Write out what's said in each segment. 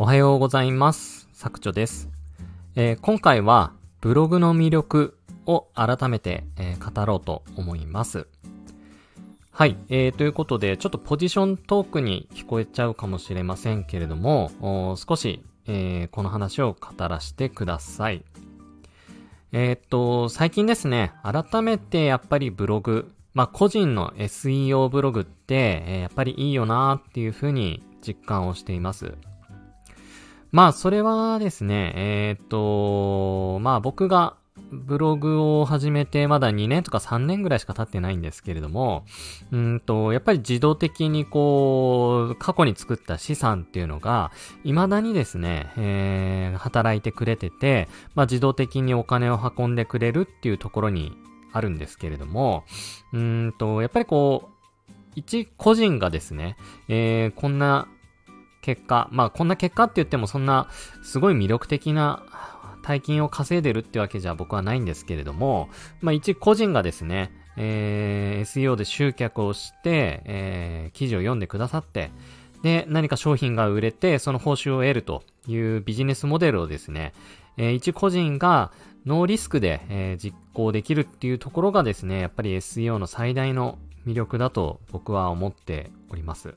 おはようございます。作長です。えー今回はブログの魅力を改めて、えー語ろうと思います。はい、えー、ということで、ちょっとポジショントークに聞こえちゃうかもしれませんけれども、少し、えーこの話を語らせてください。えーっと、最近ですね、改めてやっぱりブログ、まあ個人の SEO ブログって、えーやっぱりいいよなーっていうふうに実感をしています。まあそれはですね、えーっと、まあ僕がブログを始めてまだ2年とか3年ぐらいしか経ってないんですけれども、うんと、やっぱり自動的にこう、過去に作った資産っていうのが、未だにですね、えー働いてくれてて、まあ自動的にお金を運んでくれるっていうところにあるんですけれども、うんと、やっぱりこう、一個人がですね、えーこんな結果、まあこんな結果って言ってもそんなすごい魅力的な大金を稼いでるってわけじゃ僕はないんですけれども、まあ一個人がですね、えー SEO で集客をして、えー記事を読んでくださって、で、何か商品が売れて、その報酬を得るというビジネスモデルをですね、えー一個人がノーリスクで、えー実行できるっていうところがですね、やっぱり SEO の最大の魅力だと僕は思っております。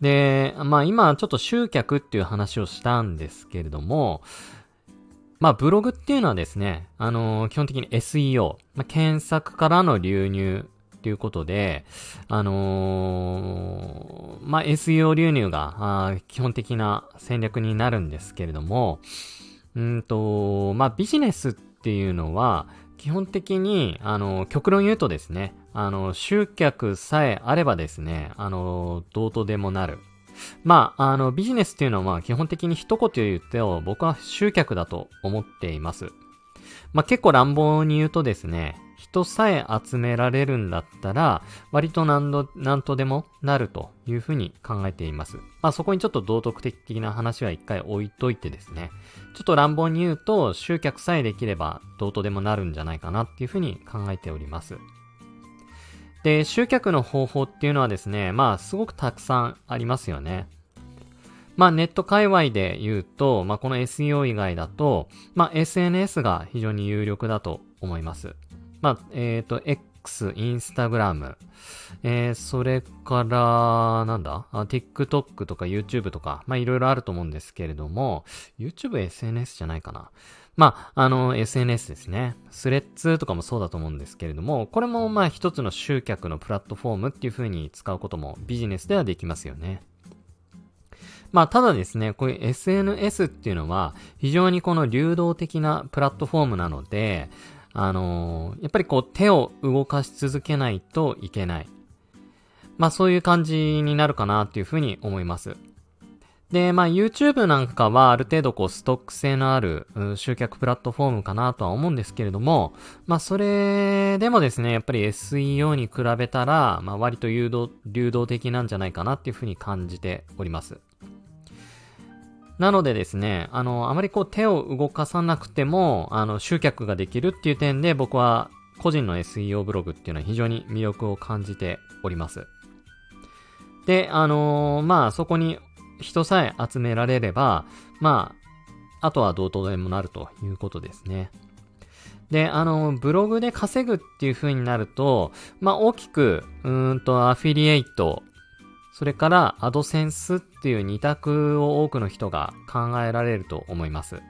で、まあ今ちょっと集客っていう話をしたんですけれども、まあブログっていうのはですね、あのー基本的に SEO、まあ、検索からの流入ということで、あのーまあ SEO 流入が基本的な戦略になるんですけれども、うんと、まあビジネスっていうのは、基本的に、あの、極論言うとですね、あの、集客さえあればですね、あの、どうとでもなる。まあ、あの、ビジネスっていうのは、ま、基本的に一言言ってを僕は集客だと思っています。まあ、結構乱暴に言うとですね、人さえ集められるんだったら、割と何度、何とでもなるというふうに考えています。まあ、そこにちょっと道徳的な話は一回置いといてですね、ちょっと乱暴に言うと、集客さえできればどうとでもなるんじゃないかなっていうふうに考えております。で、集客の方法っていうのはですね、まあ、すごくたくさんありますよね。まあ、ネット界隈で言うと、まあ、この SEO 以外だと、まあ、SNS が非常に有力だと思います。まあ、えっ、と、X、Instagram、えー、それから、なんだ？あ ?TikTok とか YouTube とか、まあ、いろいろあると思うんですけれども、YouTube SNS じゃないかな。まあ、あの、SNS ですね。スレッズとかもそうだと思うんですけれども、これもまあ一つの集客のプラットフォームっていう風に使うこともビジネスではできますよね。まあ、ただですね、こういう SNS っていうのは、非常にこの流動的なプラットフォームなので、あのーやっぱりこう手を動かし続けないといけない。まあ、そういう感じになるかなっていうふうに思います。で、まあ YouTube なんかはある程度こうストック性のある集客プラットフォームかなとは思うんですけれども、まあそれでもですね、やっぱり SEO に比べたら、まあ割と誘導、流動的なんじゃないかなっていうふうに感じております。なのでですね、あの、あまりこう手を動かさなくても、あの、集客ができるっていう点で僕は個人の SEO ブログっていうのは非常に魅力を感じております。で、あのーまあそこに人さえ集められれば、まあ、あとはどうとでもなるということですね。で、あの、ブログで稼ぐっていう風になると、まあ大きく、うーんとアフィリエイト、それからアドセンスっていう二択を多くの人が考えられると思います。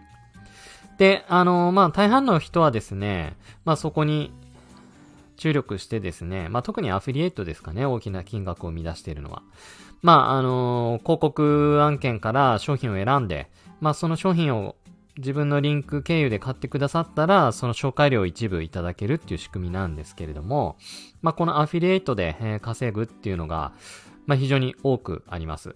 で、あの、まあ大半の人はですね、まあそこに注力してですね、まあ特にアフィリエイトですかね、大きな金額を生み出しているのは。まあ、あの広告案件から商品を選んで、まあその商品を自分のリンク経由で買ってくださったら、その紹介料を一部いただけるっていう仕組みなんですけれども、まあこのアフィリエイトで、えー稼ぐっていうのが、まあ非常に多くあります。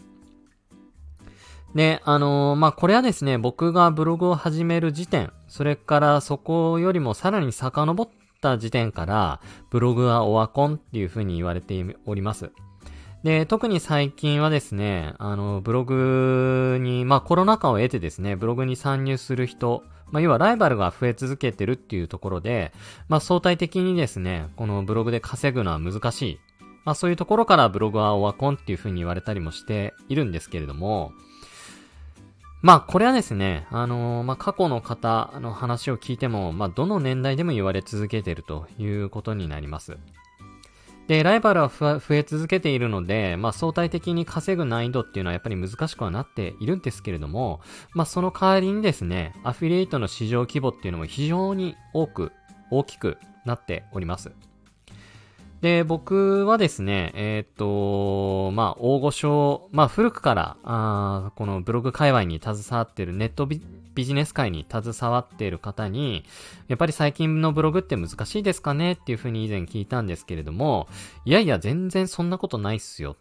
で、あのーまあ、これはですね、僕がブログを始める時点、それからそこよりもさらに遡った時点から、ブログはオワコンっていう風に言われております。で、特に最近はですね、あの、ブログに、まあ、コロナ禍を得てですね、ブログに参入する人、まあ、要はライバルが増え続けてるっていうところで、まあ、相対的にですね、このブログで稼ぐのは難しい。まあそういうところからブログはオワコンっていう風に言われたりもしているんですけれども、まあこれはですね、あのー、まあ過去の方の話を聞いても、まあどの年代でも言われ続けているということになります。で、ライバルは増え続けているので、まあ相対的に稼ぐ難易度っていうのはやっぱり難しくはなっているんですけれども、まあその代わりにですね、アフィリエイトの市場規模っていうのも非常に多く、大きくなっております。で、僕はですね、えっ、と、まあ、大御所、まあ、古くから、あこのブログ界隈に携わっているネットビジネス界に携わっている方に、やっぱり最近のブログって難しいですかねっていうふうに以前聞いたんですけれども、いやいや、全然そんなことないっすよ。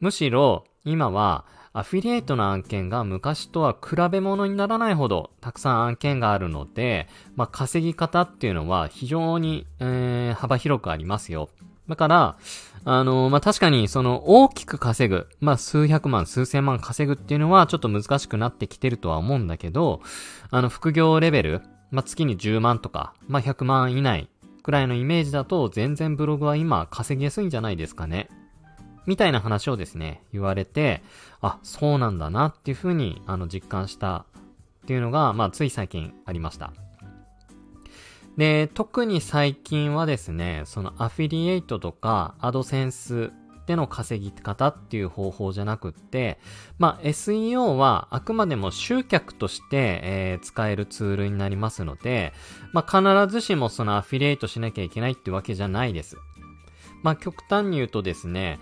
むしろ、今は、アフィリエイトの案件が昔とは比べ物にならないほどたくさん案件があるので、まあ、稼ぎ方っていうのは非常に、えー、幅広くありますよ。だから、あのー、まあ、確かにその大きく稼ぐ、まあ、数百万、数千万稼ぐっていうのはちょっと難しくなってきてるとは思うんだけど、あの、副業レベル、まあ、月に10万とか、まあ、100万以内くらいのイメージだと全然ブログは今稼ぎやすいんじゃないですかね。みたいな話をですね、言われて、あ、そうなんだなっていうふうに、あの、実感したっていうのが、まあ、つい最近ありました。で、特に最近はですね、そのアフィリエイトとかアドセンスでの稼ぎ方っていう方法じゃなくって、まあ、SEO はあくまでも集客として、えー、使えるツールになりますので、まあ、必ずしもそのアフィリエイトしなきゃいけないってわけじゃないです。まあ、極端に言うとですね、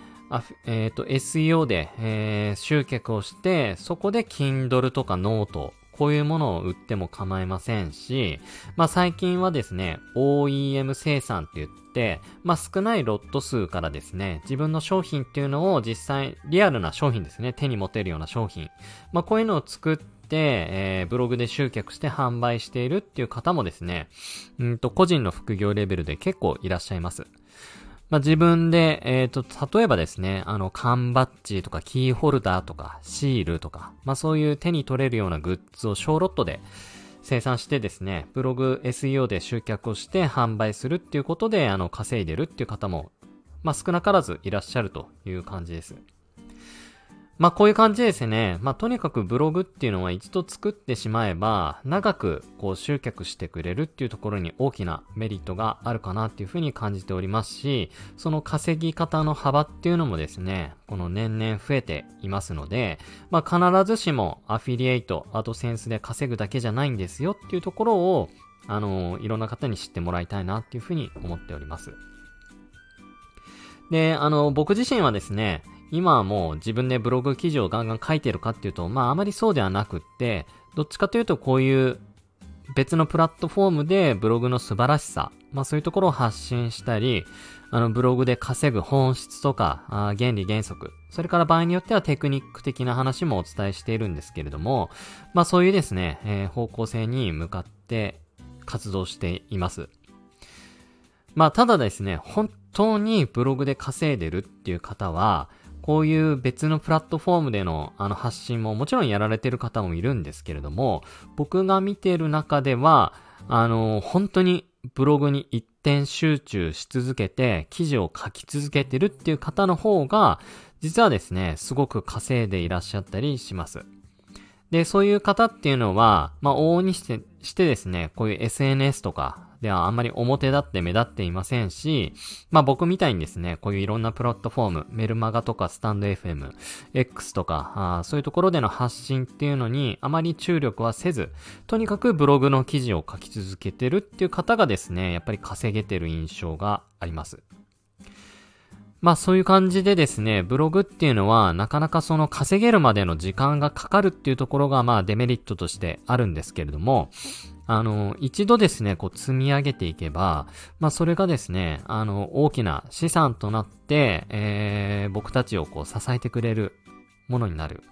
えっ、ー、と、SEO で、えー、集客をして、そこで Kindle とかノート、こういうものを売っても構いませんし、まあ最近はですね、OEM 生産って言って、まあ少ないロット数からですね、自分の商品っていうのを実際、リアルな商品ですね、手に持てるような商品。まあこういうのを作って、えー、ブログで集客して販売しているっていう方もですね、うんと、個人の副業レベルで結構いらっしゃいます。まあ、自分で、えっ、ー、と、例えばですね、あの、缶バッジとかキーホルダーとかシールとか、まあ、そういう手に取れるようなグッズを小ロットで生産してですね、ブログ SEO で集客をして販売するっていうことで、あの、稼いでるっていう方も、まあ、少なからずいらっしゃるという感じです。まあこういう感じですね。まあとにかくブログっていうのは一度作ってしまえば、長くこう集客してくれるっていうところに大きなメリットがあるかなっていうふうに感じておりますし、その稼ぎ方の幅っていうのもですね、この年々増えていますので、まあ必ずしもアフィリエイト、アドセンスで稼ぐだけじゃないんですよっていうところを、あの、いろんな方に知ってもらいたいなっていうふうに思っております。で、あの、僕自身はですね、今はもう自分でブログ記事をガンガン書いてるかっていうと、まああまりそうではなくって、どっちかというとこういう別のプラットフォームでブログの素晴らしさ、まあそういうところを発信したり、あのブログで稼ぐ本質とか、あ原理原則、それから場合によってはテクニック的な話もお伝えしているんですけれども、まあそういうですね、えー、方向性に向かって活動しています。まあただですね、本当にブログで稼いでるっていう方は、こういう別のプラットフォームでのあの発信ももちろんやられてる方もいるんですけれども、僕が見てる中では、あの、本当にブログに一点集中し続けて記事を書き続けてるっていう方の方が、実はですね、すごく稼いでいらっしゃったりします。で、そういう方っていうのは、まあ、往々にして、してですね、こういう SNS とか、ではあんまり表立って目立っていませんし、まあ僕みたいにですね、こういういろんなプラットフォーム、メルマガとかスタンド FM、X とか、そういうところでの発信っていうのにあまり注力はせず、とにかくブログの記事を書き続けてるっていう方がですね、やっぱり稼げてる印象があります。まあそういう感じでですね、ブログっていうのはなかなかその稼げるまでの時間がかかるっていうところがまあデメリットとしてあるんですけれども、あの、一度ですね、こう積み上げていけば、まあそれがですね、あの、大きな資産となって、えー、僕たちをこう支えてくれるものになる。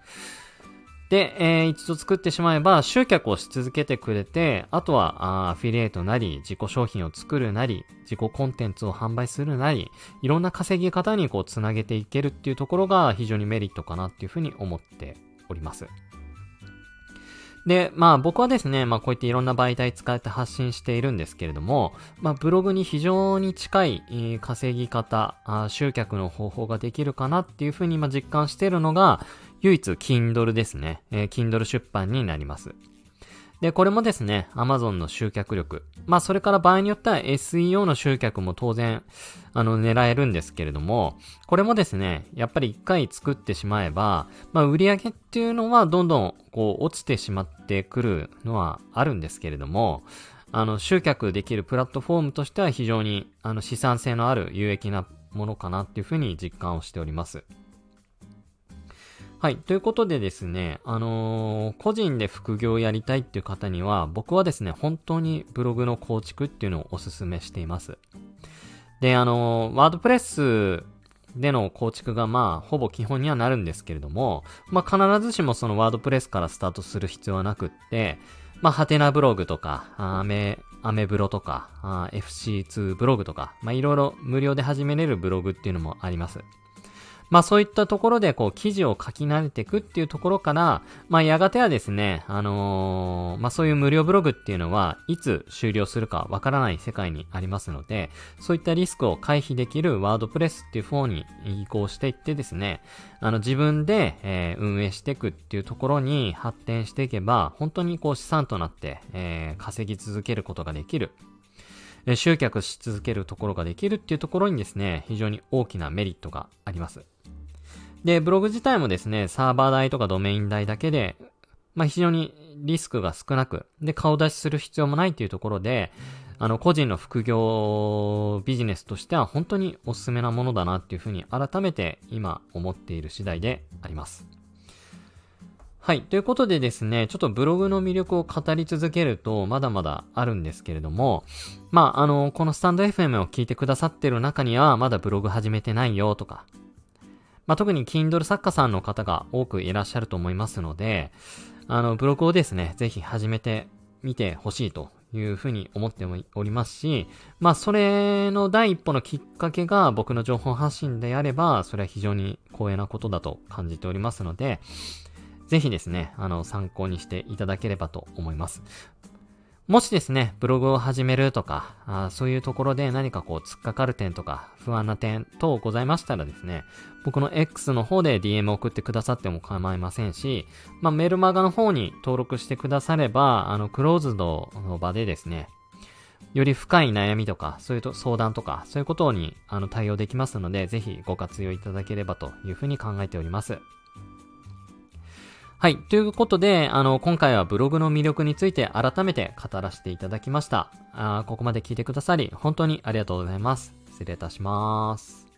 で、えー、一度作ってしまえば、集客をし続けてくれて、あとは、アフィリエイトなり、自己商品を作るなり、自己コンテンツを販売するなり、いろんな稼ぎ方にこう、つなげていけるっていうところが非常にメリットかなっていうふうに思っております。で、まあ僕はですね、まあこういっていろんな媒体使って発信しているんですけれども、まあブログに非常に近い、稼ぎ方、集客の方法ができるかなっていうふうに今実感しているのが、唯一 Kindle ですね。えー、Kindle 出版になります。で、これもですね、Amazon の集客力。まあ、それから場合によっては SEO の集客も当然、あの、狙えるんですけれども、これもですね、やっぱり一回作ってしまえば、まあ、売り上げっていうのはどんどん、こう、落ちてしまってくるのはあるんですけれども、あの、集客できるプラットフォームとしては非常に、あの、資産性のある有益なものかなっていうふうに実感をしております。はい。ということでですね、あのー、個人で副業をやりたいっていう方には、僕はですね、本当にブログの構築っていうのをお勧めしています。で、あのー、ワードプレスでの構築がまあ、ほぼ基本にはなるんですけれども、まあ必ずしもそのワードプレスからスタートする必要はなくって、まあ、ハテナブログとか、アメ、アメブロとか、FC2 ブログとか、まあいろいろ無料で始めれるブログっていうのもあります。まあそういったところでこう記事を書き慣れていくっていうところから、まあやがてはですね、あのー、まあそういう無料ブログっていうのはいつ終了するかわからない世界にありますので、そういったリスクを回避できるワードプレスっていう方に移行していってですね、あの自分で、えー、運営していくっていうところに発展していけば、本当にこう資産となって、えー、稼ぎ続けることができる。集客し続けるところができるっていうところにですね、非常に大きなメリットがあります。で、ブログ自体もですね、サーバー代とかドメイン代だけで、まあ、非常にリスクが少なく、で、顔出しする必要もないっていうところで、あの、個人の副業ビジネスとしては本当におすすめなものだなっていうふうに改めて今思っている次第であります。はい。ということでですね、ちょっとブログの魅力を語り続けると、まだまだあるんですけれども、まあ、あの、このスタンド FM を聞いてくださってる中には、まだブログ始めてないよとか、まあ、特に Kindle 作家さんの方が多くいらっしゃると思いますので、あの、ブログをですね、ぜひ始めてみてほしいというふうに思っておりますし、まあ、それの第一歩のきっかけが僕の情報発信であれば、それは非常に光栄なことだと感じておりますので、ぜひですね、あの、参考にしていただければと思います。もしですね、ブログを始めるとか、あそういうところで何かこう突っかかる点とか不安な点等ございましたらですね、僕の X の方で DM 送ってくださっても構いませんし、まあ、メルマガの方に登録してくだされば、あの、クローズドの場でですね、より深い悩みとか、そういうと相談とか、そういうことにあの対応できますので、ぜひご活用いただければというふうに考えております。はい。ということで、あの、今回はブログの魅力について改めて語らせていただきました。あここまで聞いてくださり、本当にありがとうございます。失礼いたします。